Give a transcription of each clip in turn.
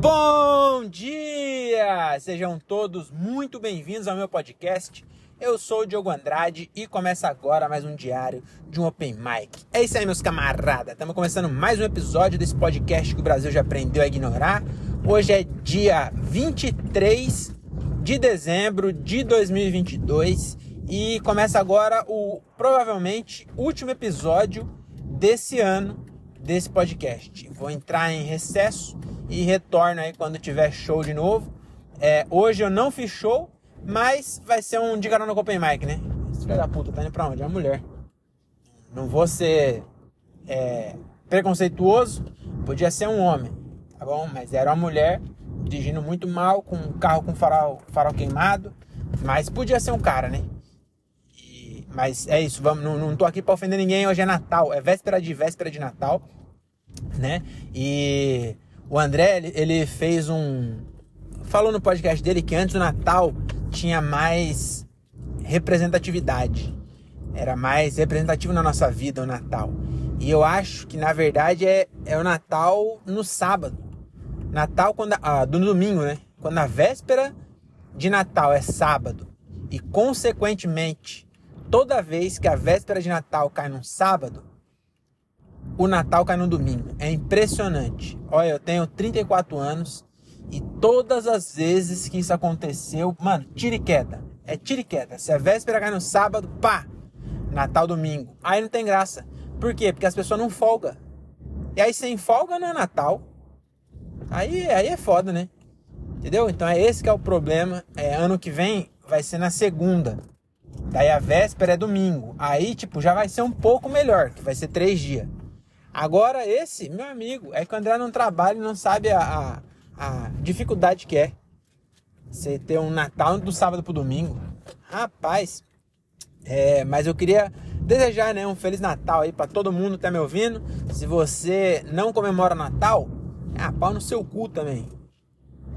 Bom dia! Sejam todos muito bem-vindos ao meu podcast. Eu sou o Diogo Andrade e começa agora mais um diário de um Open Mic. É isso aí, meus camaradas. Estamos começando mais um episódio desse podcast que o Brasil já aprendeu a ignorar. Hoje é dia 23 de dezembro de 2022 e começa agora o provavelmente último episódio desse ano desse podcast. Vou entrar em recesso e retorno aí quando tiver show de novo. É, hoje eu não fiz show, mas vai ser um de no Open Mic, né? Filho da puta tá indo pra onde? É uma mulher. Não vou ser é, preconceituoso, podia ser um homem, tá bom? Mas era uma mulher dirigindo muito mal, com um carro com farol, farol queimado, mas podia ser um cara, né? Mas é isso, vamos, não, não tô aqui pra ofender ninguém, hoje é Natal, é véspera de véspera de Natal, né? E o André, ele, ele fez um. Falou no podcast dele que antes do Natal tinha mais representatividade. Era mais representativo na nossa vida o Natal. E eu acho que na verdade é, é o Natal no sábado. Natal quando ah, do domingo, né? Quando a véspera de Natal é sábado e consequentemente toda vez que a véspera de Natal cai num sábado, o Natal cai no domingo. É impressionante. Olha, eu tenho 34 anos e todas as vezes que isso aconteceu, mano, tira e queda. É tira e queda. Se a véspera cai no sábado, pá! Natal, domingo. Aí não tem graça. Por quê? Porque as pessoas não folgam. E aí sem folga não é Natal. Aí, aí é foda, né? Entendeu? Então é esse que é o problema. É, ano que vem vai ser na segunda. Daí a véspera é domingo. Aí, tipo, já vai ser um pouco melhor, que vai ser três dias. Agora, esse, meu amigo, é que o André não trabalha e não sabe a, a, a dificuldade que é. Você ter um Natal do sábado pro domingo. Rapaz, é, mas eu queria desejar né, um Feliz Natal aí para todo mundo que tá me ouvindo. Se você não comemora Natal, ah, pau no seu cu também.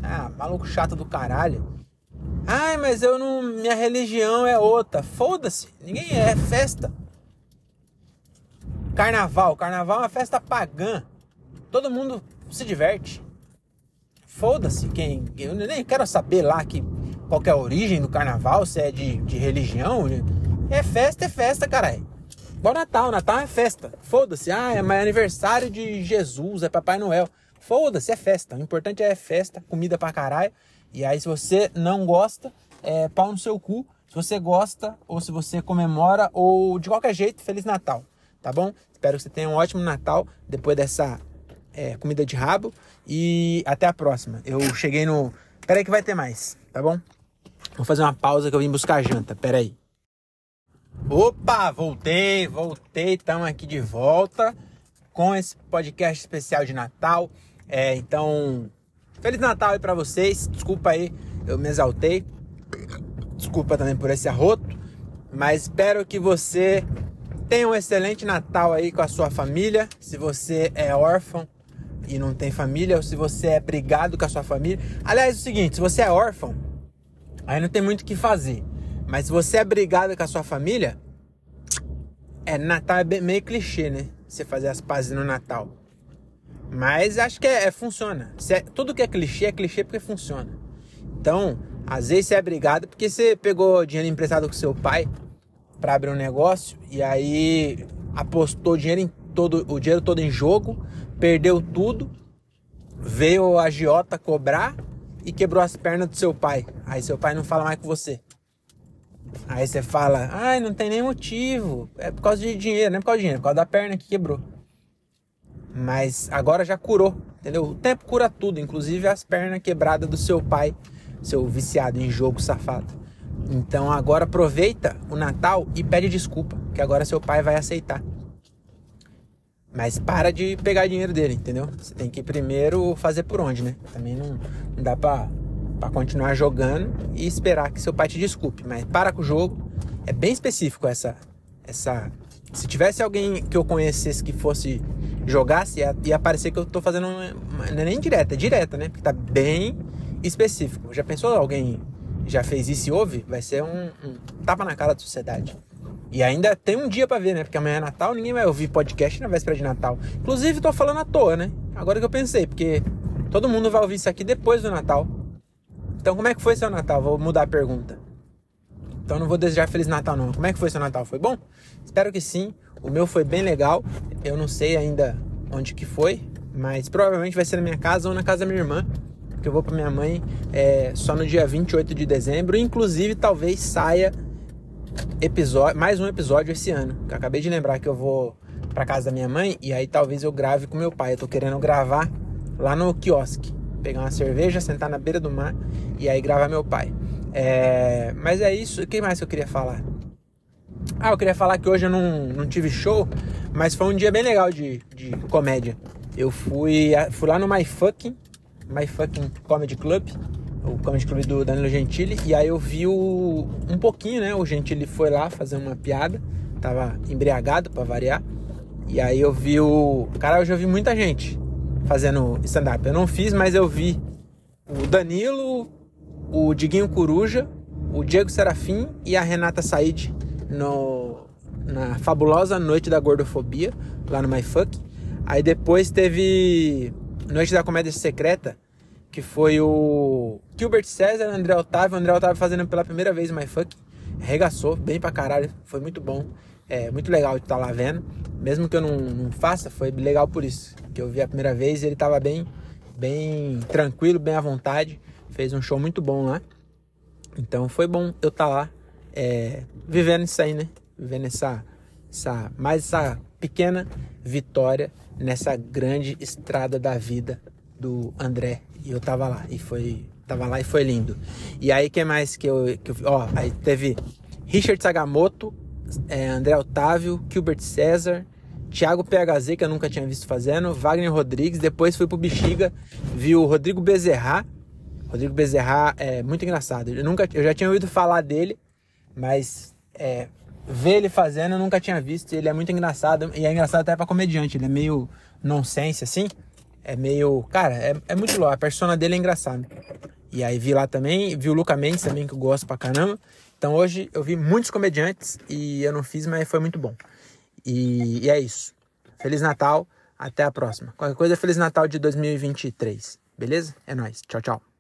Ah, maluco chato do caralho. Ai, mas eu não. Minha religião é outra. Foda-se. Ninguém é, é festa. Carnaval. Carnaval é uma festa pagã. Todo mundo se diverte. Foda-se quem. Eu nem quero saber lá que, qual que é a origem do carnaval, se é de, de religião. É festa, é festa, caralho. Igual Natal, Natal é festa. Foda-se. Ah, é aniversário de Jesus, é Papai Noel. Foda-se, é festa. O importante é festa, comida pra caralho. E aí, se você não gosta, é pau no seu cu. Se você gosta, ou se você comemora, ou de qualquer jeito, Feliz Natal tá bom? Espero que você tenha um ótimo Natal depois dessa é, comida de rabo e até a próxima. Eu cheguei no. Pera aí que vai ter mais, tá bom? Vou fazer uma pausa que eu vim buscar janta, pera aí. Opa, voltei, voltei, estamos aqui de volta com esse podcast especial de Natal. É, então, Feliz Natal aí pra vocês. Desculpa aí, eu me exaltei. Desculpa também por esse arroto. Mas espero que você Tenha um excelente Natal aí com a sua família. Se você é órfão e não tem família, ou se você é brigado com a sua família. Aliás, é o seguinte: se você é órfão, aí não tem muito o que fazer. Mas se você é brigado com a sua família, é Natal é meio clichê, né? Você fazer as pazes no Natal. Mas acho que é, é funciona. É, tudo que é clichê é clichê porque funciona. Então, às vezes você é brigado porque você pegou dinheiro emprestado com seu pai para abrir um negócio e aí apostou dinheiro em todo, o dinheiro todo em jogo, perdeu tudo, veio o agiota cobrar e quebrou as pernas do seu pai. Aí seu pai não fala mais com você. Aí você fala, ai, não tem nem motivo, é por causa de dinheiro, não é por causa de dinheiro, é por causa da perna que quebrou. Mas agora já curou, entendeu? O tempo cura tudo, inclusive as pernas quebradas do seu pai, seu viciado em jogo safado. Então agora aproveita o Natal e pede desculpa, que agora seu pai vai aceitar. Mas para de pegar dinheiro dele, entendeu? Você tem que primeiro fazer por onde, né? Também não, não dá pra, pra continuar jogando e esperar que seu pai te desculpe. Mas para com o jogo. É bem específico essa. essa se tivesse alguém que eu conhecesse que fosse jogasse, ia, ia parecer que eu tô fazendo. Uma, não é nem direta, é direta, né? Porque tá bem específico. Já pensou alguém já fez isso e ouve, vai ser um, um tapa na cara da sociedade. E ainda tem um dia para ver, né? Porque amanhã é Natal, ninguém vai ouvir podcast na véspera de Natal. Inclusive, tô falando à toa, né? Agora que eu pensei, porque Todo mundo vai ouvir isso aqui depois do Natal. Então, como é que foi seu Natal? Vou mudar a pergunta. Então, não vou desejar Feliz Natal, não. Como é que foi seu Natal? Foi bom? Espero que sim. O meu foi bem legal. Eu não sei ainda onde que foi, mas provavelmente vai ser na minha casa ou na casa da minha irmã. Porque eu vou pra minha mãe é, só no dia 28 de dezembro. Inclusive, talvez saia episódio, mais um episódio esse ano. Eu acabei de lembrar que eu vou pra casa da minha mãe e aí talvez eu grave com meu pai. Eu tô querendo gravar lá no quiosque. Pegar uma cerveja, sentar na beira do mar e aí gravar meu pai. É, mas é isso. O que mais eu queria falar? Ah, eu queria falar que hoje eu não, não tive show, mas foi um dia bem legal de, de comédia. Eu fui, fui lá no My Fucking, My Fucking Comedy Club, o Comedy Club do Danilo Gentili, e aí eu vi o, um pouquinho, né? O Gentili foi lá fazer uma piada, tava embriagado para variar, e aí eu vi o. Cara, eu vi muita gente fazendo stand-up. Eu não fiz, mas eu vi o Danilo, o Diguinho Coruja, o Diego Serafim e a Renata Said no, na fabulosa Noite da Gordofobia, lá no MyFuck. Aí depois teve Noite da Comédia Secreta, que foi o Gilbert César, André Otávio. André Otávio fazendo pela primeira vez MyFuck. Regaçou bem pra caralho, foi muito bom. É muito legal de estar tá lá vendo. Mesmo que eu não, não faça, foi legal por isso. Que eu vi a primeira vez e ele tava bem, bem tranquilo, bem à vontade. Fez um show muito bom lá. Então foi bom eu estar tá lá é, vivendo isso aí, né? Vivendo essa, essa, mais essa pequena vitória nessa grande estrada da vida do André. E eu tava lá e foi, tava lá e foi lindo. E aí que mais que eu, que eu ó, aí teve Richard Sagamoto, é, André Otávio, Gilbert César, Thiago PHZ, que eu nunca tinha visto fazendo, Wagner Rodrigues, depois fui pro Bexiga, vi o Rodrigo Bezerra. Rodrigo Bezerra é muito engraçado. Eu, nunca, eu já tinha ouvido falar dele, mas é, ver ele fazendo eu nunca tinha visto. Ele é muito engraçado. E é engraçado até pra comediante. Ele é meio nonsense, assim. É meio. Cara, é, é muito louco. A persona dele é engraçada. E aí vi lá também. Vi o Luca Mendes também, que eu gosto pra caramba. Então hoje eu vi muitos comediantes e eu não fiz, mas foi muito bom. E, e é isso. Feliz Natal. Até a próxima. Qualquer coisa, Feliz Natal de 2023. Beleza? É nóis. Tchau, tchau.